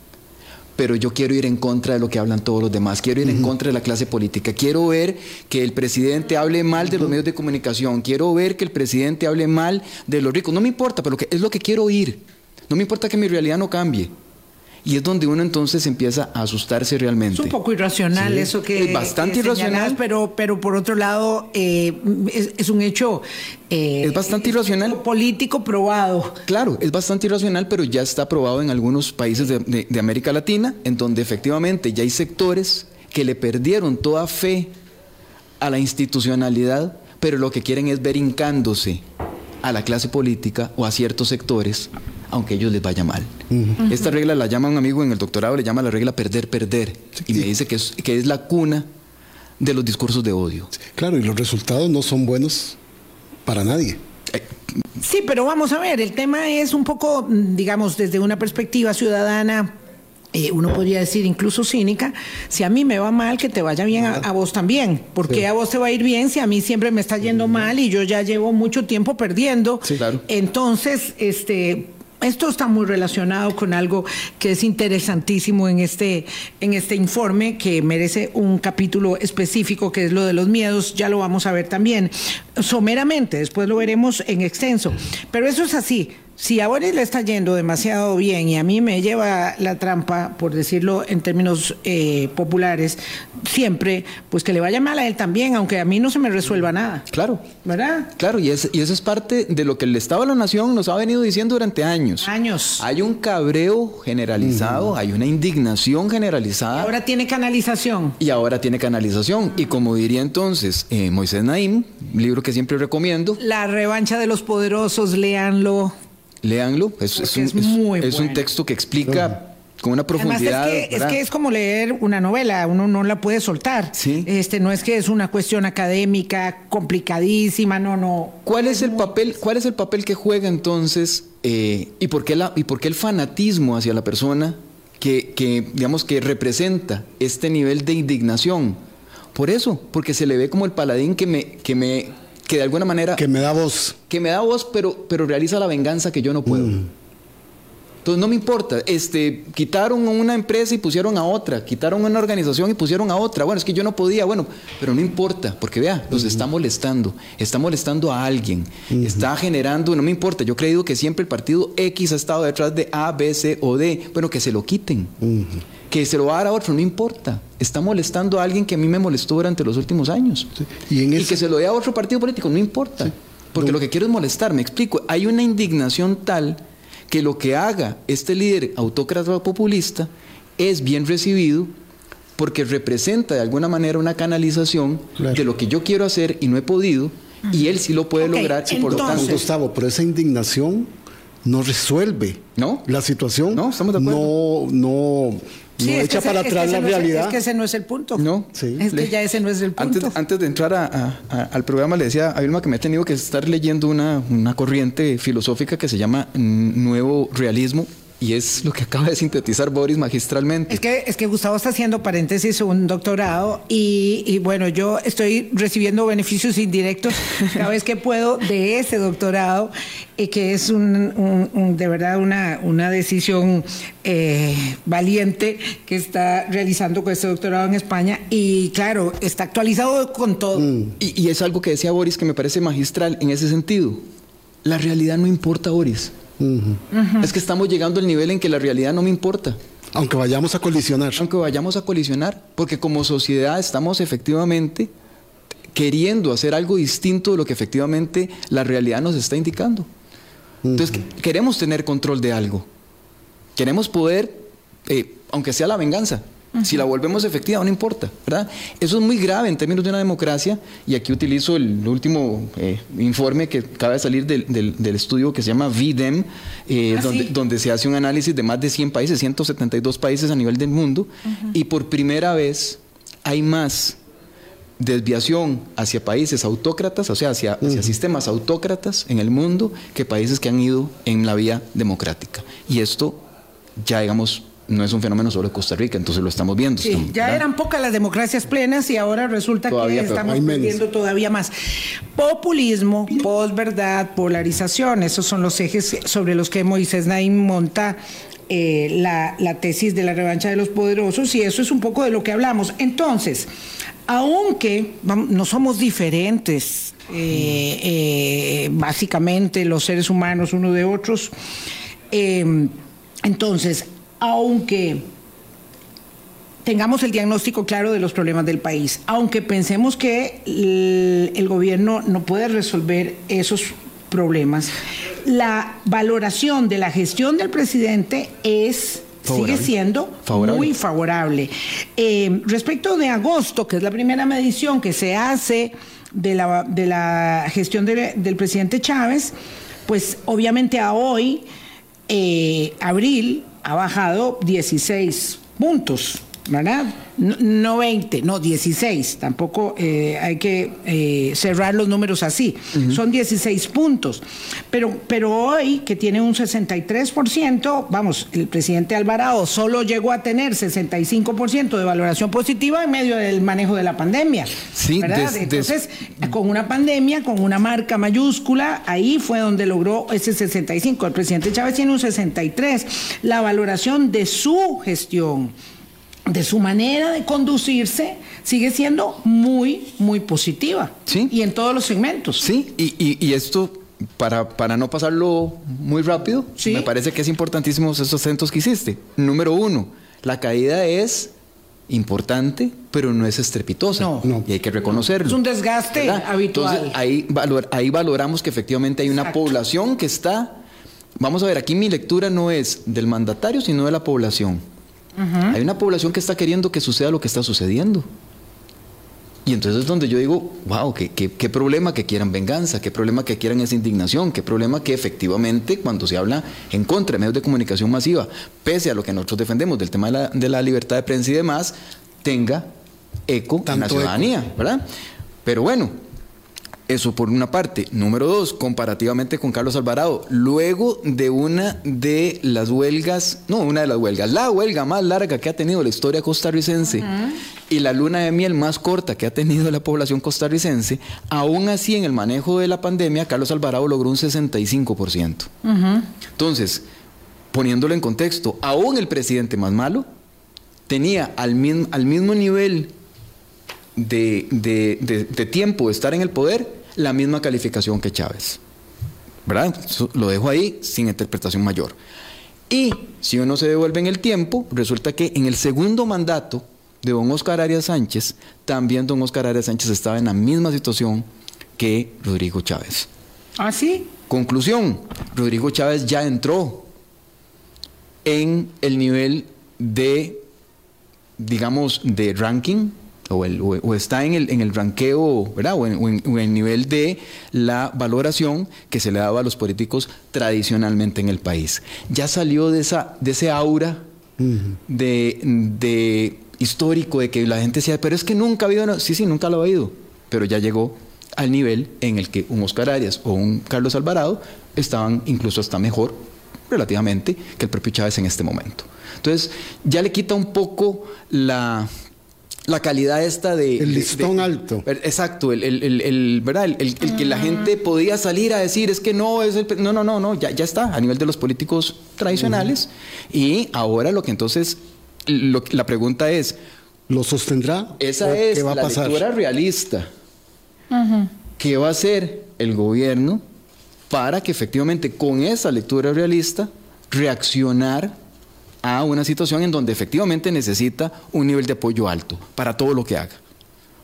Speaker 3: Pero yo quiero ir en contra de lo que hablan todos los demás, quiero ir en contra de la clase política, quiero ver que el presidente hable mal de los medios de comunicación, quiero ver que el presidente hable mal de los ricos, no me importa, pero es lo que quiero oír. No me importa que mi realidad no cambie. Y es donde uno entonces empieza a asustarse realmente. Es
Speaker 1: un poco irracional eso que...
Speaker 3: Es bastante irracional.
Speaker 1: Pero, pero por otro lado, eh, es, un hecho...
Speaker 3: Eh, es bastante irracional.
Speaker 1: Político probado.
Speaker 3: Claro, es bastante irracional, pero ya está probado en algunos países de, de América Latina, en donde efectivamente ya hay sectores que le perdieron toda fe a la institucionalidad, pero lo que quieren es ver hincándose a la clase política o a ciertos sectores aunque a ellos les vaya mal. Esta regla la llama un amigo en el doctorado, le llama la regla perder-perder, y me dice que es, que es la cuna de los discursos de odio.
Speaker 2: Claro, y los resultados no son buenos para nadie. Eh,
Speaker 1: sí, pero vamos a ver, el tema es un poco, digamos, desde una perspectiva ciudadana, eh, uno podría decir incluso cínica, si a mí me va mal, que te vaya bien a, vos también. porque a vos te va a ir bien si a mí siempre me está yendo mal y yo ya llevo mucho tiempo perdiendo?
Speaker 3: Sí, claro.
Speaker 1: Entonces, este esto está muy relacionado con algo que es interesantísimo en este, en este informe, que merece un capítulo específico, que es lo de los miedos, ya lo vamos a ver también, someramente, después lo veremos en extenso. Pero eso es así, si a Boris le está yendo demasiado bien y a mí me lleva la trampa, por decirlo en términos eh, populares, siempre, pues que le vaya mal a él también, aunque a mí no se me resuelva nada.
Speaker 3: Claro.
Speaker 1: ¿Verdad?
Speaker 3: Claro, y, es, y eso es parte de lo que el Estado de la Nación nos ha venido diciendo durante años.
Speaker 1: Años.
Speaker 3: Hay un cabreo generalizado, hay una indignación generalizada.
Speaker 1: Ahora tiene canalización.
Speaker 3: Y ahora tiene canalización. Y como diría entonces eh, Moisés Naim, libro que siempre recomiendo.
Speaker 1: La revancha de los poderosos, léanlo.
Speaker 3: Léanlo, es,
Speaker 1: Porque
Speaker 3: un,
Speaker 1: es muy
Speaker 3: es un texto que explica con una
Speaker 1: Además,
Speaker 3: profundidad.
Speaker 1: es que, es es como leer una novela, uno no la puede soltar.
Speaker 3: Sí.
Speaker 1: Este, no es que es una cuestión académica complicadísima, no, no.
Speaker 3: ¿Cuál es el papel, cuál es el papel que juega entonces eh, y, por qué la, y por qué el fanatismo hacia la persona que, que, digamos, que representa este nivel de indignación? Por eso, porque se le ve como el paladín que me, que me, que de alguna manera,
Speaker 2: Que me da voz.
Speaker 3: que me da voz, pero, pero realiza la venganza que yo no puedo. Entonces no me importa, este, quitaron una empresa y pusieron a otra, quitaron una organización y pusieron a otra. Bueno, es que yo no podía, bueno, pero no importa, porque vea, los está molestando, está molestando a alguien, está generando, no me importa, yo he creído que siempre el partido X ha estado detrás de A, B, C o D, bueno, que se lo quiten, que se lo va a dar a otro, no importa, está molestando a alguien que a mí me molestó durante los últimos años.
Speaker 2: Y en
Speaker 3: Y
Speaker 2: ese-
Speaker 3: que se lo dé a otro partido político, no importa. Porque
Speaker 2: No.
Speaker 3: lo que quiero es molestar, me explico. Hay una indignación tal que lo que haga este líder autócrata o populista es bien recibido porque representa de alguna manera una canalización
Speaker 2: Claro.
Speaker 3: de lo que yo quiero hacer y no he podido, y él sí lo puede lograr y por lo tanto...
Speaker 2: Gustavo, pero esa indignación no resuelve
Speaker 3: ¿No?
Speaker 2: la situación.
Speaker 3: No, estamos de acuerdo.
Speaker 2: No, no,
Speaker 1: Sí,
Speaker 2: no
Speaker 1: es que
Speaker 2: echa
Speaker 1: ese-
Speaker 2: para
Speaker 1: es que
Speaker 2: atrás la
Speaker 1: no es
Speaker 2: realidad.
Speaker 1: es que ese no es el punto.
Speaker 3: No,
Speaker 2: Sí.
Speaker 1: Es que
Speaker 3: Le-
Speaker 1: ya ese no es el punto.
Speaker 3: Antes, antes de entrar a- a- a- al programa, le decía a Vilma que me he tenido que estar leyendo una, una corriente filosófica que se llama Nuevo Realismo y es lo que acaba de sintetizar Boris magistralmente.
Speaker 1: Es que, es que Gustavo está haciendo paréntesis un doctorado y, y bueno, yo estoy recibiendo beneficios indirectos cada vez que puedo de ese doctorado, eh, que es un, un- un- de verdad una, una decisión eh, valiente que está realizando con este doctorado en España y claro, está actualizado con todo.
Speaker 3: Y, y es algo que decía Boris que me parece magistral en ese sentido. La realidad no importa, Boris. Es que estamos llegando al nivel en que la realidad no me importa.
Speaker 2: Aunque vayamos a colisionar.
Speaker 3: Aunque vayamos a colisionar, porque como sociedad estamos efectivamente queriendo hacer algo distinto de lo que efectivamente la realidad nos está indicando. Entonces, que- queremos tener control de algo. Queremos poder, eh, aunque sea la venganza, si la volvemos efectiva, no importa, ¿verdad? Eso es muy grave en términos de una democracia, y aquí utilizo el último eh, informe que acaba de salir del, del- del estudio que se llama VDEM, eh,
Speaker 1: Ah,
Speaker 3: donde,
Speaker 1: sí.
Speaker 3: donde se hace un análisis de más de 100 países, 172 países a nivel del mundo, y por primera vez hay más desviación hacia países autócratas, o sea, hacia, hacia sistemas autócratas en el mundo, que países que han ido en la vía democrática. Y esto ya, digamos, no es un fenómeno solo de Costa Rica, entonces lo estamos viendo.
Speaker 1: Sí,
Speaker 3: estamos-
Speaker 1: ya
Speaker 3: ¿verdad?
Speaker 1: eran pocas las democracias plenas y ahora resulta
Speaker 3: Todavía,
Speaker 1: que estamos perdiendo todavía más. Populismo, posverdad, polarización, esos son los ejes sobre los que Moisés Naim monta eh, la, la tesis de la revancha de los poderosos y eso es un poco de lo que hablamos. Entonces, aunque no somos diferentes, eh, eh, básicamente los seres humanos uno de otros, eh, entonces, aunque tengamos el diagnóstico claro de los problemas del país, aunque pensemos que el, el gobierno no puede resolver esos problemas, la valoración de la gestión del presidente es
Speaker 3: Favorable.
Speaker 1: sigue siendo
Speaker 3: Favorable.
Speaker 1: muy favorable. Eh, respecto de agosto, que es la primera medición que se hace de la, de la gestión de- del presidente Chávez, pues obviamente a hoy, eh, abril, ha bajado 16 puntos, ¿verdad? No, no 20, no 16, tampoco eh, hay que eh, cerrar los números así, son 16 puntos. Pero, pero hoy, que tiene un 63%, vamos, el presidente Alvarado solo llegó a tener 65% de valoración positiva en medio del manejo de la pandemia.
Speaker 3: Sí,
Speaker 1: ¿verdad?
Speaker 3: des- des-
Speaker 1: Entonces, con una pandemia, con una marca mayúscula, ahí fue donde logró ese 65. El presidente Chávez tiene un 63. La valoración de su gestión, de su manera de conducirse, sigue siendo muy, muy positiva.
Speaker 3: Sí.
Speaker 1: Y en todos los segmentos.
Speaker 3: Sí, y, y- y esto para, para no pasarlo muy rápido,
Speaker 1: Sí.
Speaker 3: me parece que es importantísimo esos acentos que hiciste. Número uno, la caída es importante, pero no es estrepitosa.
Speaker 1: No.
Speaker 2: No.
Speaker 3: Y hay que reconocerlo.
Speaker 1: Es un desgaste
Speaker 3: ¿verdad?
Speaker 1: habitual.
Speaker 3: Entonces, ahí, valor- ahí valoramos que efectivamente hay una
Speaker 1: Exacto.
Speaker 3: población que está. Vamos a ver, aquí mi lectura no es del mandatario, sino de la población. Hay una población que está queriendo que suceda lo que está sucediendo. Y entonces es donde yo digo, wow, qué, qué- qué problema que quieran venganza, qué problema que quieran esa indignación, qué problema que efectivamente cuando se habla en contra de medios de comunicación masiva, pese a lo que nosotros defendemos del tema de la, de la libertad de prensa y demás, tenga eco en la
Speaker 2: Tanto eco.
Speaker 3: ciudadanía, ¿verdad? Pero bueno, eso por una parte. Número dos, comparativamente con Carlos Alvarado, luego de una de las huelgas, no, una de las huelgas, la huelga más larga que ha tenido la historia costarricense y la luna de miel más corta que ha tenido la población costarricense, aún así en el manejo de la pandemia, Carlos Alvarado logró un 65%. Entonces, poniéndolo en contexto, aún el presidente más malo tenía al mismo, al mismo nivel de, de- de- de tiempo de estar en el poder la misma calificación que Chávez. ¿Verdad? Lo dejo ahí sin interpretación mayor. Y si uno se devuelve en el tiempo, resulta que en el segundo mandato de don Oscar Arias Sánchez, también don Oscar Arias Sánchez estaba en la misma situación que Rodrigo Chávez.
Speaker 1: ¿Ah, sí?
Speaker 3: Conclusión, Rodrigo Chávez ya entró en el nivel de, digamos, de ranking, o, el- o- o está en el, en el ranqueo, ¿verdad? O en, o en- el nivel de la valoración que se le daba a los políticos tradicionalmente en el país. Ya salió de, esa, de ese aura de, de histórico de que la gente decía, pero es que nunca ha habido, una-". sí, sí, nunca lo ha habido, pero ya llegó al nivel en el que un Oscar Arias o un Carlos Alvarado estaban incluso hasta mejor relativamente que el propio Chávez en este momento. Entonces, ya le quita un poco la, la calidad esta de...
Speaker 2: El listón
Speaker 3: de-
Speaker 2: alto.
Speaker 3: Exacto, el, el- el- el- ¿verdad? El, el- el que la gente podía salir a decir es que no es el... pre-". No, no, no, no, ya, ya está a nivel de los políticos tradicionales. Y ahora lo que entonces... lo la pregunta es,
Speaker 2: ¿Lo sostendrá?
Speaker 3: esa
Speaker 2: ¿O
Speaker 3: es
Speaker 2: qué va a
Speaker 3: la
Speaker 2: pasar?
Speaker 3: lectura realista. ¿Qué va a hacer el gobierno para que efectivamente con esa lectura realista reaccionar a una situación en donde efectivamente necesita un nivel de apoyo alto para todo lo que haga?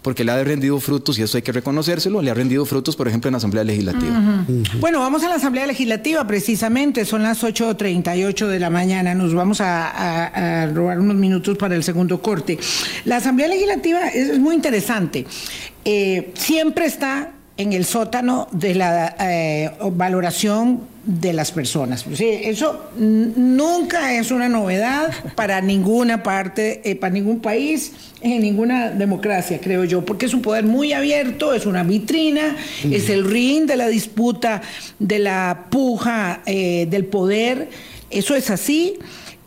Speaker 3: Porque le ha rendido frutos, y eso hay que reconocérselo, le ha rendido frutos, por ejemplo, en la Asamblea Legislativa.
Speaker 1: Bueno, vamos a la Asamblea Legislativa precisamente, son las 8.38 de la mañana, nos vamos a, a- a robar unos minutos para el segundo corte. La Asamblea Legislativa es, es muy interesante, Eh, siempre está en el sótano de la eh, valoración de las personas. Sí, eso nunca es una novedad para ninguna parte, eh, para ningún país, en ninguna democracia, creo yo, porque es un poder muy abierto, es una vitrina, es el ring de la disputa, de la puja eh, del poder. Eso es así.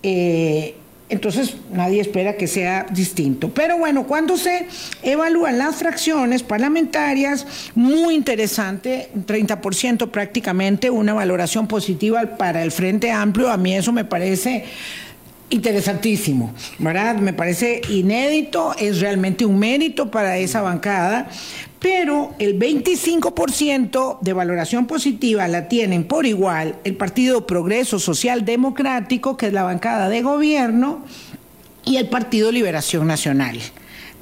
Speaker 1: eh, entonces nadie espera que sea distinto. Pero bueno, cuando se evalúan las fracciones parlamentarias, muy interesante, un 30% prácticamente, una valoración positiva para el Frente Amplio, a mí eso me parece interesantísimo, ¿verdad? Me parece inédito, es realmente un mérito para esa bancada, pero el 25% de valoración positiva la tienen por igual el Partido Progreso Social Democrático, que es la bancada de gobierno, y el Partido Liberación Nacional.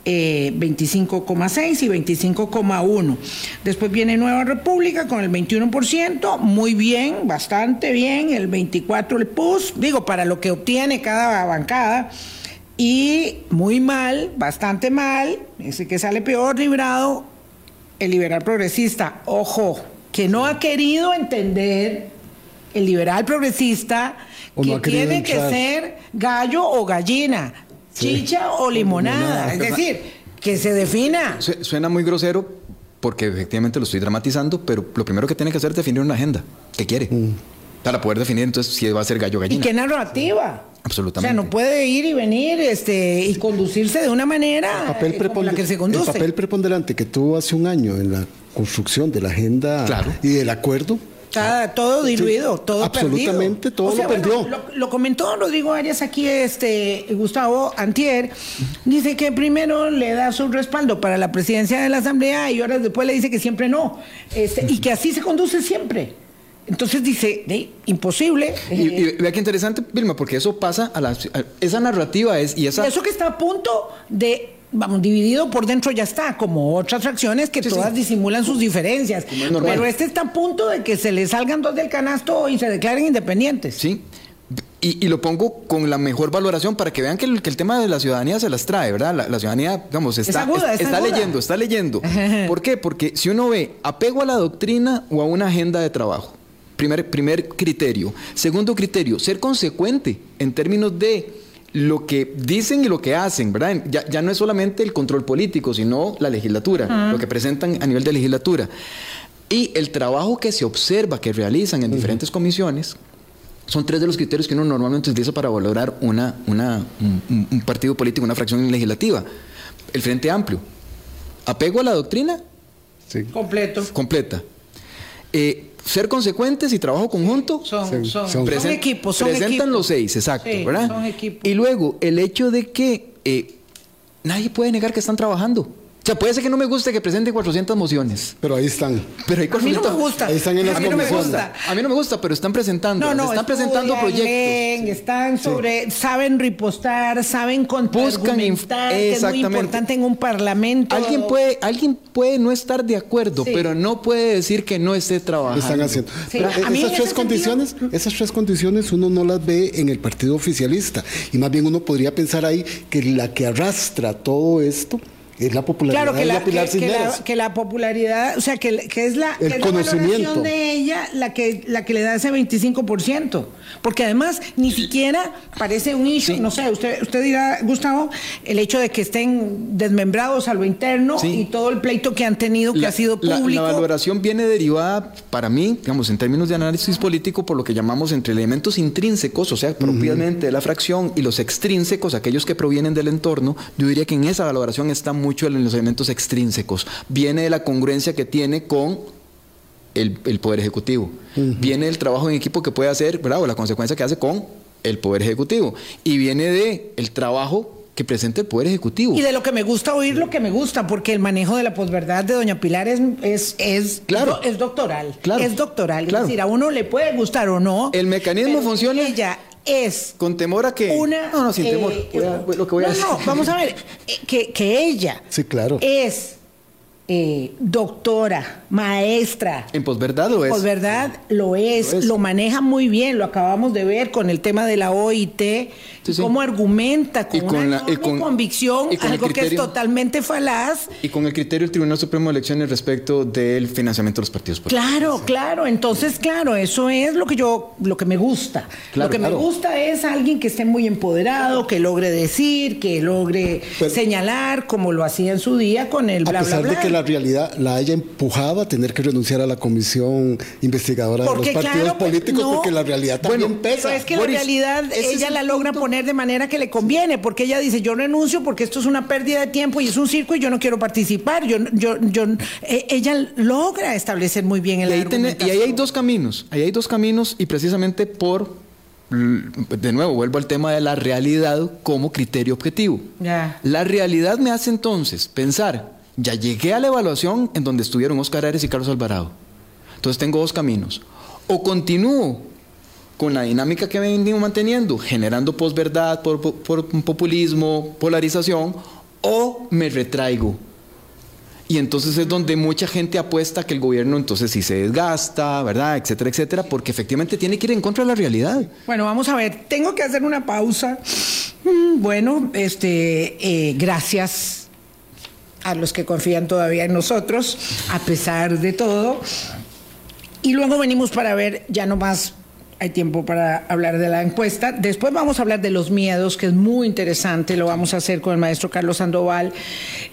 Speaker 1: eh, 25,6 y 25,1. Después viene Nueva República con el 21%, muy bien, bastante bien, el 24 el PUS, digo, para lo que obtiene cada bancada, y muy mal, bastante mal, ese que sale peor librado, el liberal progresista, ojo, que no ha querido entender el liberal progresista
Speaker 2: O
Speaker 1: que tiene que ser gallo o gallina,
Speaker 2: Sí.
Speaker 1: chicha o limonada,
Speaker 2: limonada.
Speaker 1: es decir, que se defina.
Speaker 3: Su- Suena muy grosero porque efectivamente lo estoy dramatizando, pero lo primero que tiene que hacer es definir una agenda. ¿Qué quiere? Para poder definir entonces si va a ser gallo o
Speaker 1: ¿Y
Speaker 3: gallina.
Speaker 1: qué narrativa?
Speaker 3: Absolutamente.
Speaker 1: O sea, no puede ir y venir este, y conducirse de una manera
Speaker 2: El papel,
Speaker 1: eh, como la que se
Speaker 2: el
Speaker 1: conduce.
Speaker 2: papel preponderante que tuvo hace un año en la construcción de la agenda
Speaker 3: Claro.
Speaker 2: y del acuerdo.
Speaker 1: Está todo diluido,
Speaker 2: Sí,
Speaker 1: todo
Speaker 2: absolutamente
Speaker 1: perdido.
Speaker 2: todo lo perdió.
Speaker 1: Lo, lo comentó Rodrigo Arias aquí, este Gustavo Antier, dice que primero le da su respaldo para la presidencia de la Asamblea y horas después le dice que siempre no, este, y que así se conduce siempre. Entonces dice, "Ey, imposible.
Speaker 3: Y, y vea qué interesante, Vilma, porque eso pasa a la... a- esa narrativa es... Y esa,
Speaker 1: Eso que está a punto de, vamos, dividido por dentro ya está, como otras fracciones que
Speaker 3: Sí,
Speaker 1: todas
Speaker 3: sí.
Speaker 1: disimulan sus diferencias.
Speaker 3: es.
Speaker 1: Pero este está a punto de que se le salgan dos del canasto y se declaren independientes.
Speaker 3: Sí. Y, y lo pongo con la mejor valoración para que vean que el, que el tema de la ciudadanía se las trae, ¿verdad? La, la ciudadanía, digamos, está,
Speaker 1: aguda,
Speaker 3: es-
Speaker 1: es
Speaker 3: está leyendo, está leyendo. ¿Por qué? Porque si uno ve apego a la doctrina o a una agenda de trabajo, primer, primer criterio. Segundo criterio, ser consecuente en términos de lo que dicen y lo que hacen, ¿verdad? Ya, ya no es solamente el control político, sino la legislatura, lo que presentan a nivel de legislatura. Y el trabajo que se observa, que realizan en diferentes comisiones, son tres de los criterios que uno normalmente utiliza para valorar una, una- un, un- un partido político, una fracción legislativa. El Frente Amplio. Apego a la doctrina
Speaker 2: Sí.
Speaker 1: Completo.
Speaker 3: completa. Eh, ser consecuentes y trabajo conjunto.
Speaker 1: Son,
Speaker 2: Sí,
Speaker 1: son,
Speaker 2: son-
Speaker 1: son
Speaker 3: Presen-
Speaker 1: equipos, son
Speaker 3: presentan
Speaker 1: equipos.
Speaker 3: los seis, exacto,
Speaker 1: Sí,
Speaker 3: ¿verdad?
Speaker 1: son equipos.
Speaker 3: Y luego, el hecho de que eh, nadie puede negar que están trabajando. O sea, puede ser que no me guste que presenten 400 mociones,
Speaker 2: Pero ahí están.
Speaker 3: pero hay
Speaker 1: A mí no me
Speaker 3: 400
Speaker 1: gusta.
Speaker 2: Ahí están en las
Speaker 1: a mí no me gusta.
Speaker 3: A mí no me gusta, pero están presentando.
Speaker 1: No, no,
Speaker 3: están presentando proyectos.
Speaker 1: leen, están sobre, saben ripostar, saben
Speaker 3: Buscan
Speaker 1: que es muy importante en un parlamento.
Speaker 3: Alguien puede, alguien puede no estar de acuerdo,
Speaker 1: Sí.
Speaker 3: pero no puede decir que no esté trabajando.
Speaker 2: están haciendo.
Speaker 1: Sí,
Speaker 2: Pero
Speaker 1: a mí en
Speaker 2: esas tres
Speaker 1: ese
Speaker 2: condiciones, esas tres condiciones uno no las ve en el partido oficialista y más bien uno podría pensar ahí que la que arrastra todo esto es la popularidad
Speaker 1: Claro, que
Speaker 2: de
Speaker 1: la,
Speaker 2: la Pilar
Speaker 1: que, que la, que la popularidad, o sea, que, que es la,
Speaker 2: El
Speaker 1: que es la
Speaker 2: conocimiento.
Speaker 1: valoración de ella la que, la que le da ese 25%. Porque además ni siquiera parece un issue,
Speaker 3: Sí.
Speaker 1: no sé, usted, usted dirá, Gustavo, el hecho de que estén desmembrados a lo interno
Speaker 3: Sí.
Speaker 1: y todo el pleito que han tenido, que
Speaker 3: La-
Speaker 1: ha sido público.
Speaker 3: La, valoración viene derivada, para mí, digamos, en términos de análisis político, por lo que llamamos entre elementos intrínsecos, o sea, propiamente de la fracción, y los extrínsecos, aquellos que provienen del entorno. Yo diría que en esa valoración está mucho en los elementos extrínsecos. Viene de la congruencia que tiene con el, el Poder Ejecutivo. Viene del trabajo en equipo que puede hacer, ¿verdad? O la consecuencia que hace con el Poder Ejecutivo. Y viene de el trabajo que presenta el Poder Ejecutivo.
Speaker 1: Y de lo que me gusta oír lo que me gusta, porque el manejo de la posverdad de Doña Pilar es, es, es,
Speaker 3: Claro.
Speaker 1: es doctoral.
Speaker 3: Claro.
Speaker 1: Es doctoral.
Speaker 3: Claro.
Speaker 1: Es decir, a uno le puede gustar o no.
Speaker 3: El mecanismo funciona-
Speaker 1: Ella es
Speaker 3: Con temor a que...
Speaker 1: una.
Speaker 3: No, no, sin
Speaker 1: eh,
Speaker 3: temor. Voy a- lo que voy a
Speaker 1: no,
Speaker 3: decir.
Speaker 1: no, vamos a ver. eh, Que, que ella
Speaker 2: Sí, claro.
Speaker 1: es eh, doctora, maestra.
Speaker 3: En posverdad lo es.
Speaker 1: Pues verdad, lo es,
Speaker 3: Lo
Speaker 1: lo,
Speaker 3: es.
Speaker 1: maneja muy bien, lo acabamos de ver con el tema de la OIT,
Speaker 3: Sí, sí.
Speaker 1: cómo argumenta con,
Speaker 3: Y con
Speaker 1: una
Speaker 3: la- y
Speaker 1: enorme
Speaker 3: con-
Speaker 1: convicción
Speaker 3: y con el
Speaker 1: algo que es totalmente falaz.
Speaker 3: Y con el criterio del Tribunal Supremo de Elecciones respecto del financiamiento de los partidos políticos.
Speaker 1: Claro, claro, entonces claro, eso es lo que yo, lo que me gusta.
Speaker 3: Claro,
Speaker 1: lo que
Speaker 3: claro.
Speaker 1: me gusta es alguien que esté muy empoderado, que logre decir, que logre
Speaker 2: Pero-
Speaker 1: señalar, como lo hacía en su día con el
Speaker 2: A
Speaker 1: bla bla
Speaker 2: pesar
Speaker 1: bla.
Speaker 2: de que la realidad la haya empujado a tener que renunciar a la comisión investigadora de los
Speaker 1: Porque,
Speaker 2: partidos
Speaker 1: claro, pues,
Speaker 2: políticos,
Speaker 1: no.
Speaker 2: porque la realidad también
Speaker 3: Bueno,
Speaker 2: pesa.
Speaker 1: Pero es que
Speaker 3: Boris,
Speaker 1: la realidad ella
Speaker 3: el
Speaker 1: la logra
Speaker 3: punto.
Speaker 1: poner de manera que le conviene, porque ella dice, yo renuncio porque esto es una pérdida de tiempo y es un circo y yo no quiero participar. Yo, yo, yo, eh, ella logra establecer muy bien el
Speaker 3: Y ahí, tiene- y ahí hay dos caminos. Ahí hay dos caminos y precisamente por... De nuevo, vuelvo al tema de la realidad como criterio objetivo. La realidad me hace entonces pensar, ya llegué a la evaluación en donde estuvieron Oscar Ares y Carlos Alvarado. Entonces tengo dos caminos. O continúo con la dinámica que venimos manteniendo, generando posverdad, por, por, populismo, polarización, o me retraigo. Y entonces es donde mucha gente apuesta que el gobierno entonces sí se desgasta, ¿verdad? Etcétera, etcétera, porque efectivamente tiene que ir en contra de la realidad.
Speaker 1: Bueno, vamos a ver, tengo que hacer una pausa. Mm, Bueno, este, eh, gracias a los que confían todavía en nosotros, a pesar de todo. Y luego venimos para ver, ya no más hay tiempo para hablar de la encuesta. Después vamos a hablar de los miedos, que es muy interesante, lo vamos a hacer con el maestro Carlos Sandoval.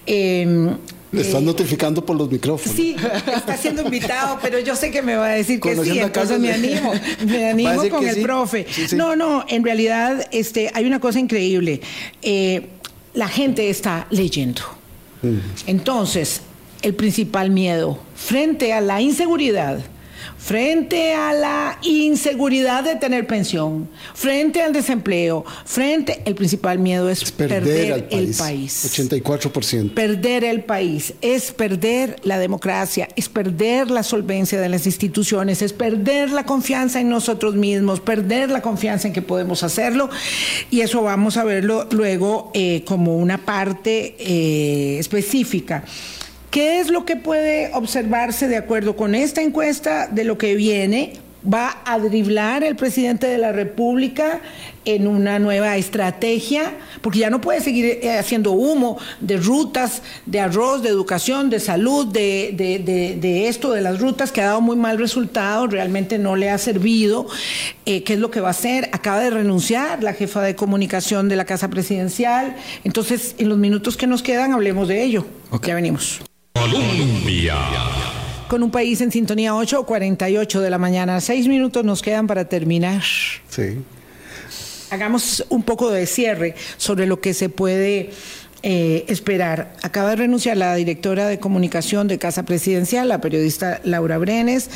Speaker 1: Eh,
Speaker 2: Le están notificando por los micrófonos.
Speaker 1: Sí, está siendo invitado, pero yo sé que me va a decir que sí, entonces me animo, me animo con el
Speaker 3: sí.
Speaker 1: profe.
Speaker 3: Sí, sí.
Speaker 1: No, no, en realidad este, hay una cosa increíble. Eh, la gente está leyendo. Entonces, el principal miedo frente a la inseguridad, frente a la inseguridad de tener pensión, frente al desempleo, frente, el principal miedo es, perder, el país.
Speaker 2: 84%.
Speaker 1: Perder el país, es perder la democracia, es perder la solvencia de las instituciones, es perder la confianza en nosotros mismos, perder la confianza en que podemos hacerlo y eso vamos a verlo luego eh, como una parte eh, específica. ¿Qué es lo que puede observarse de acuerdo con esta encuesta de lo que viene? ¿Va a driblar el presidente de la República en una nueva estrategia? Porque ya no puede seguir eh, haciendo humo de rutas, de arroz, de educación, de salud, de, de, esto, de las rutas, que ha dado muy mal resultado, realmente no le ha servido. Eh, ¿Qué es lo que va a hacer? Acaba de renunciar la jefa de comunicación de la Casa Presidencial. Entonces, en los minutos que nos quedan, hablemos de ello. Ya venimos.
Speaker 4: Colombia.
Speaker 1: Con un país en sintonía 8.48 de la mañana. Seis minutos nos quedan para terminar.
Speaker 2: Sí.
Speaker 1: Hagamos un poco de cierre sobre lo que se puede eh, esperar. Acaba de renunciar la directora de comunicación de Casa Presidencial, la periodista Laura Brenes.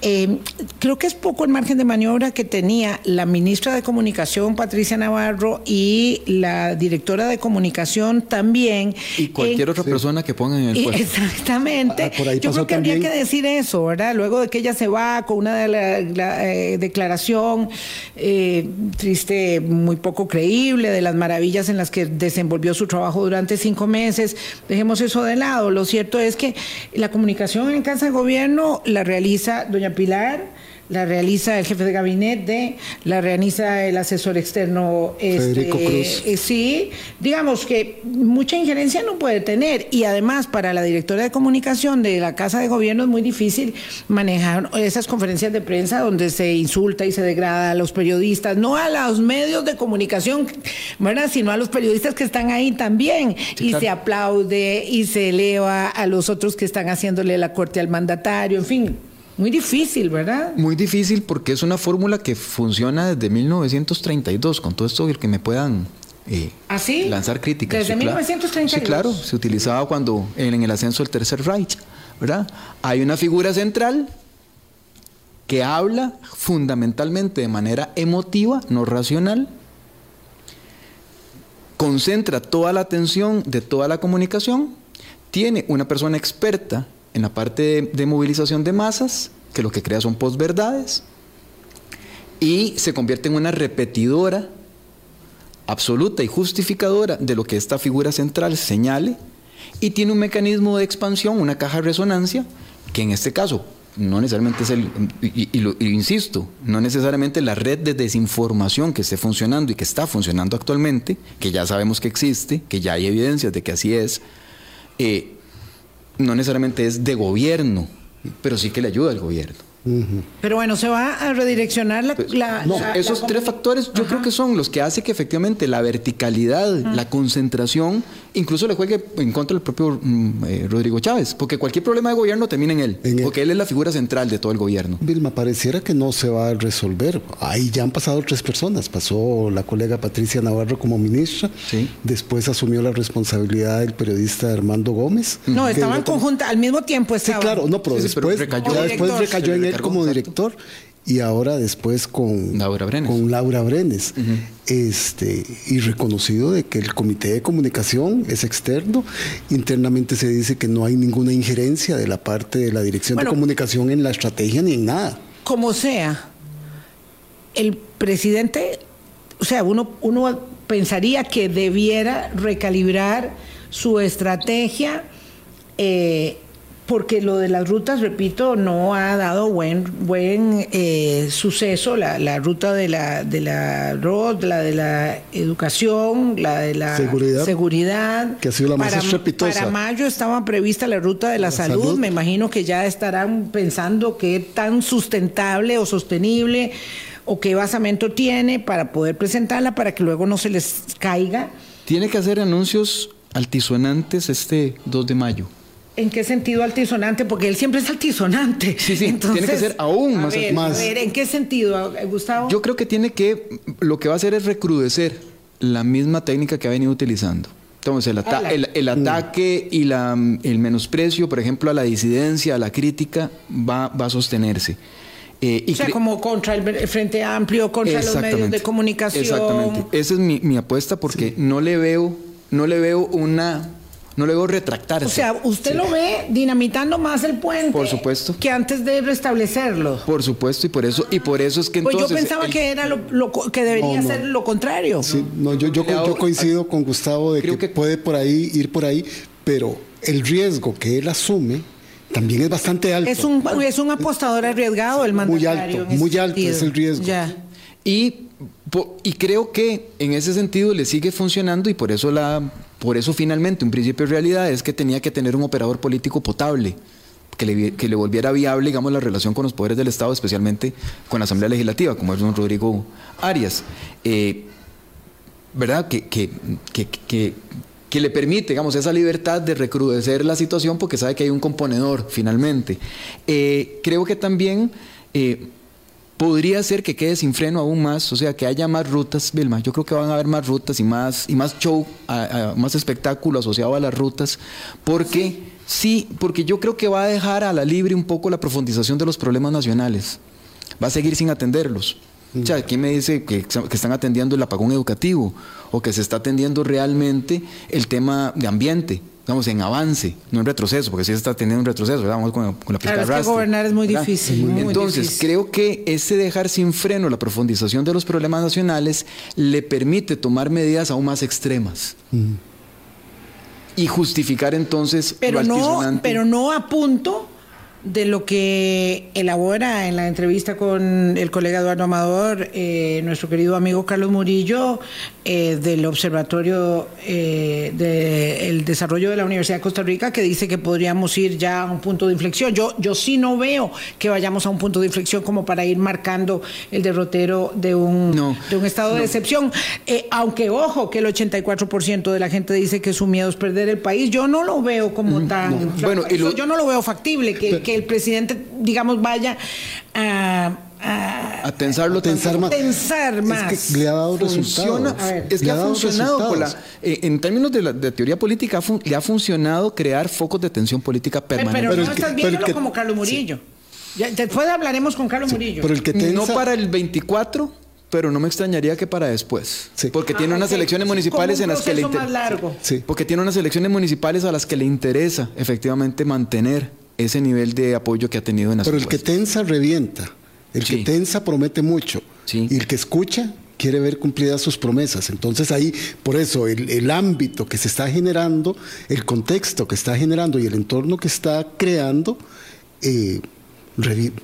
Speaker 1: Eh, creo que es poco el margen de maniobra que tenía la ministra de Comunicación, Patricia Navarro, y la directora de comunicación también.
Speaker 3: Y cualquier otra persona que pongan en el puesto.
Speaker 1: Exactamente. Ah, Yo creo que habría que decir eso, ¿verdad? Luego de que ella se va con una de la, eh, declaración triste, muy poco creíble, de las maravillas en las que desenvolvió su trabajo durante cinco meses, dejemos eso de lado. Lo cierto es que la comunicación en Casa de Gobierno la realiza doña Pilar la realiza el jefe de gabinete, la realiza el asesor externo.
Speaker 2: Este, Cruz.
Speaker 1: Eh, sí, digamos que mucha injerencia no puede tener y además para la directora de comunicación de la Casa de Gobierno es muy difícil manejar esas conferencias de prensa donde se insulta y se degrada a los periodistas, no a los medios de comunicación, ¿verdad? sino a los periodistas que están ahí también y se aplaude y se eleva a los otros que están haciéndole la corte al mandatario, en fin. Muy difícil, ¿verdad?
Speaker 3: Muy difícil porque es una fórmula que funciona desde 1932, con todo esto que me puedan eh,
Speaker 1: ¿Ah,
Speaker 3: lanzar críticas.
Speaker 1: Desde 1932.
Speaker 3: Sí, claro, se utilizaba cuando en el ascenso del Tercer Reich, ¿verdad? Hay una figura central que habla fundamentalmente de manera emotiva, no racional, concentra toda la atención de toda la comunicación, tiene una persona experta en la parte de, movilización de masas, que lo que crea son posverdades, y se convierte en una repetidora absoluta y justificadora de lo que esta figura central señale, y tiene un mecanismo de expansión, una caja de resonancia, que en este caso no necesariamente es el, y, lo, insisto, no necesariamente la red de desinformación que esté funcionando y que está funcionando actualmente, que ya sabemos que existe, que ya hay evidencias de que así es, eh, no necesariamente es de gobierno, pero sí que le ayuda al gobierno.
Speaker 1: Pero bueno, se va a redireccionar la...
Speaker 3: Pues, no, esos tres factores yo creo que son los que hacen que efectivamente la verticalidad, la concentración, incluso le juegue en contra del propio mm, eh, Rodrigo Chávez, porque cualquier problema de gobierno termina en él, porque él. es la figura central de todo el gobierno.
Speaker 2: Vilma, pareciera que no se va a resolver. Ahí ya han pasado tres personas. Pasó la colega Patricia Navarro como ministra, después asumió la responsabilidad del periodista Armando Gómez.
Speaker 1: No, estaban conjuntas, al mismo tiempo estaban.
Speaker 2: Sí, claro, no, pero, después, recayó, después recayó en él como director y ahora después con
Speaker 3: Laura Brenes,
Speaker 2: con Laura Brenes este, y reconocido de que el comité de comunicación es externo. Internamente se dice que no hay ninguna injerencia de la parte de la dirección de comunicación en la estrategia ni en nada.
Speaker 1: Como sea, el presidente, o sea, uno, uno pensaría que debiera recalibrar su estrategia. Eh, porque lo de las rutas, repito, no ha dado buen buen eh, suceso. La, la, ruta de la de la ROD, la de la educación, la de la seguridad,
Speaker 2: que ha sido la más
Speaker 1: para, Para mayo estaba prevista la ruta de la, salud. Me imagino que ya estarán pensando qué tan sustentable o sostenible o qué basamento tiene para poder presentarla para que luego no se les caiga.
Speaker 3: Tiene que hacer anuncios altisonantes este 2 de mayo.
Speaker 1: ¿En qué sentido altisonante? Porque él siempre es altisonante.
Speaker 3: Sí, sí, tiene que ser aún más,
Speaker 1: más. A ver, ¿en qué sentido, Gustavo?
Speaker 3: Yo creo que tiene que, lo que va a hacer es recrudecer la misma técnica que ha venido utilizando. Entonces, el, el, ataque y la, el menosprecio, por ejemplo, a la disidencia, a la crítica, va, va a sostenerse.
Speaker 1: Eh, o sea, como contra el Frente Amplio, contra los medios de comunicación.
Speaker 3: Exactamente. Esa es mi, mi apuesta porque no le veo, no le veo una no le veo retractarse. O
Speaker 1: sea, usted lo ve dinamitando más el puente.
Speaker 3: Por supuesto.
Speaker 1: Que antes de restablecerlo.
Speaker 3: Por supuesto, y por eso, y por eso es que entonces.
Speaker 1: Pues yo pensaba que era lo, que debería ser lo contrario.
Speaker 2: Sí, no, yo, yo, coincido con Gustavo de que, puede por ahí ir por ahí, pero el riesgo que él asume también es bastante alto.
Speaker 1: Es un, es un apostador arriesgado el mandatario.
Speaker 2: Muy alto, muy alto es el riesgo.
Speaker 1: Ya.
Speaker 3: Y, y creo que en ese sentido le sigue funcionando y por eso la por eso finalmente un principio de realidad es que tenía que tener un operador político potable, que le, que le volviera viable, digamos, la relación con los poderes del Estado, especialmente con la Asamblea Legislativa, como es don Rodrigo Arias. Eh, ¿Verdad? Que, que, que, le permite, digamos, esa libertad de recrudecer la situación porque sabe que hay un componedor finalmente. Eh, creo que también... Eh, podría ser que quede sin freno aún más, o sea, que haya más rutas, Vilma. Yo creo que van a haber más rutas y más, y más show, más espectáculo asociado a las rutas, porque sí. porque yo creo que va a dejar a la libre un poco la profundización de los problemas nacionales. Va a seguir sin atenderlos. O sea, aquí me dice que, que, están atendiendo el apagón educativo o que se está atendiendo realmente el tema de ambiente estamos en avance, no en retroceso, porque si se está teniendo un retroceso, vamos con, con la
Speaker 1: claro, es que gobernar es muy difícil.
Speaker 3: Entonces, creo que ese dejar sin freno la profundización de los problemas nacionales le permite tomar medidas aún más extremas. Y justificar entonces
Speaker 1: pero no, pero no a punto de lo que elabora en la entrevista con el colega Eduardo Amador, eh, nuestro querido amigo Carlos Murillo, eh, del Observatorio eh, del Desarrollo de la Universidad de Costa Rica, que dice que podríamos ir ya a un punto de inflexión. Yo, yo sí no veo que vayamos a un punto de inflexión como para ir marcando el derrotero de un, de un estado de excepción. aunque, ojo, que el 84% de la gente dice que su miedo es perder el país, yo no lo veo como tan... Bueno, yo no lo veo factible que el presidente, digamos, vaya a...
Speaker 3: A, tensarlo,
Speaker 2: tensar más.
Speaker 1: Tensar más.
Speaker 2: Es que le ha dado resultados.
Speaker 3: Es que ha, funcionado. Eh, en términos de, la, teoría política, le ha funcionado crear focos de tensión política permanente.
Speaker 1: Pero, no estás viéndolo como Carlos Murillo. después hablaremos con Carlos Murillo.
Speaker 3: Pero el que No para el 24 pero no me extrañaría que para después. Porque tiene ah, unas elecciones municipales en las que le interesa. Porque tiene unas elecciones municipales a las que le interesa efectivamente mantener ese nivel de apoyo que ha tenido en
Speaker 2: la Pero el que tensa revienta, el que tensa promete mucho. Y el que escucha quiere ver cumplidas sus promesas. Entonces ahí, por eso, el, ámbito que se está generando, el contexto que está generando y el entorno que está creando, eh,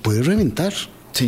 Speaker 2: puede reventar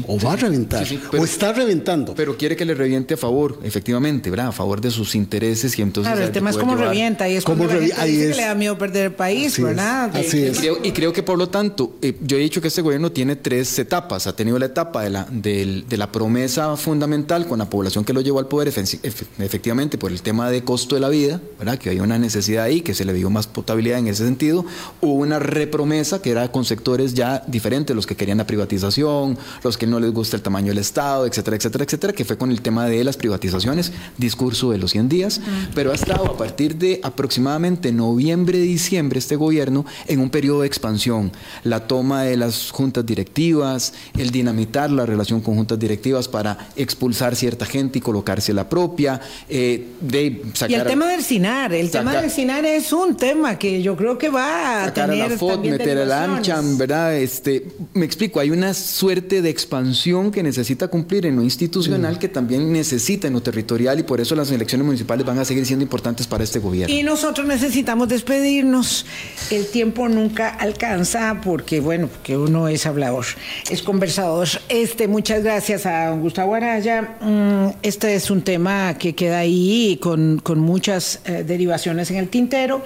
Speaker 2: o va a reventar, o está reventando.
Speaker 3: Pero quiere que le reviente a favor, efectivamente, ¿verdad? A favor de sus intereses y entonces...
Speaker 1: Claro, el tema es cómo revienta y es como le da miedo perder el país, ¿verdad?
Speaker 2: Así es.
Speaker 3: Y creo, que por lo tanto, eh, yo he dicho que este gobierno tiene tres etapas. Ha tenido la etapa de la, de, la promesa fundamental con la población que lo llevó al poder, efectivamente, por el tema de costo de la vida, ¿verdad? Que había una necesidad ahí, que se le dio más potabilidad en ese sentido. Hubo una repromesa que era con sectores ya diferentes, los que querían la privatización, los que no les gusta el tamaño del Estado, etcétera, etcétera, etcétera, que fue con el tema de las privatizaciones, discurso de los 100 días, pero ha estado a partir de aproximadamente noviembre, diciembre este gobierno en un periodo de expansión, la toma de las juntas directivas, el dinamitar la relación con juntas directivas para expulsar cierta gente y colocarse la propia, eh, de
Speaker 1: sacar... Y el tema del CINAR, el tema del CINAR es un tema que yo creo que va a tener...
Speaker 3: A la FOD, meter el ANCHAM, ¿verdad? Este, me explico, hay una suerte de expansión que necesita cumplir en lo institucional, mm. que también necesita en lo territorial y por eso las elecciones municipales van a seguir siendo importantes para este gobierno.
Speaker 1: Y nosotros necesitamos despedirnos. El tiempo nunca alcanza porque, bueno, porque uno es hablador, es conversador. Este, muchas gracias a Gustavo Araya. Mm, este es un tema que queda ahí con, con muchas eh, derivaciones en el tintero.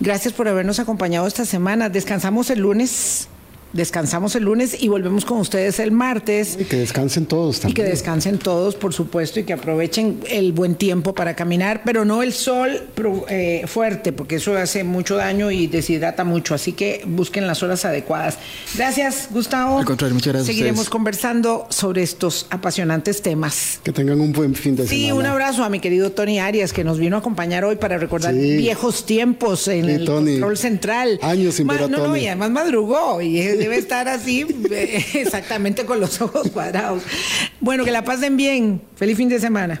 Speaker 1: Gracias por habernos acompañado esta semana. Descansamos el lunes descansamos el lunes y volvemos con ustedes el martes.
Speaker 2: Y que descansen todos también.
Speaker 1: Y que descansen todos, por supuesto, y que aprovechen el buen tiempo para caminar, pero no el sol eh, fuerte, porque eso hace mucho daño y deshidrata mucho. Así que busquen las horas adecuadas. Gracias, Gustavo.
Speaker 3: Al contrario, muchas gracias.
Speaker 1: Seguiremos conversando sobre estos apasionantes temas.
Speaker 2: Que tengan un buen fin de semana.
Speaker 1: Sí, un abrazo a mi querido Tony Arias, que nos vino a acompañar hoy para recordar viejos tiempos en el control central.
Speaker 2: Años sin ver a
Speaker 1: No, y además madrugó y debe estar así exactamente con los ojos cuadrados. Bueno, que la pasen bien. Feliz fin de semana.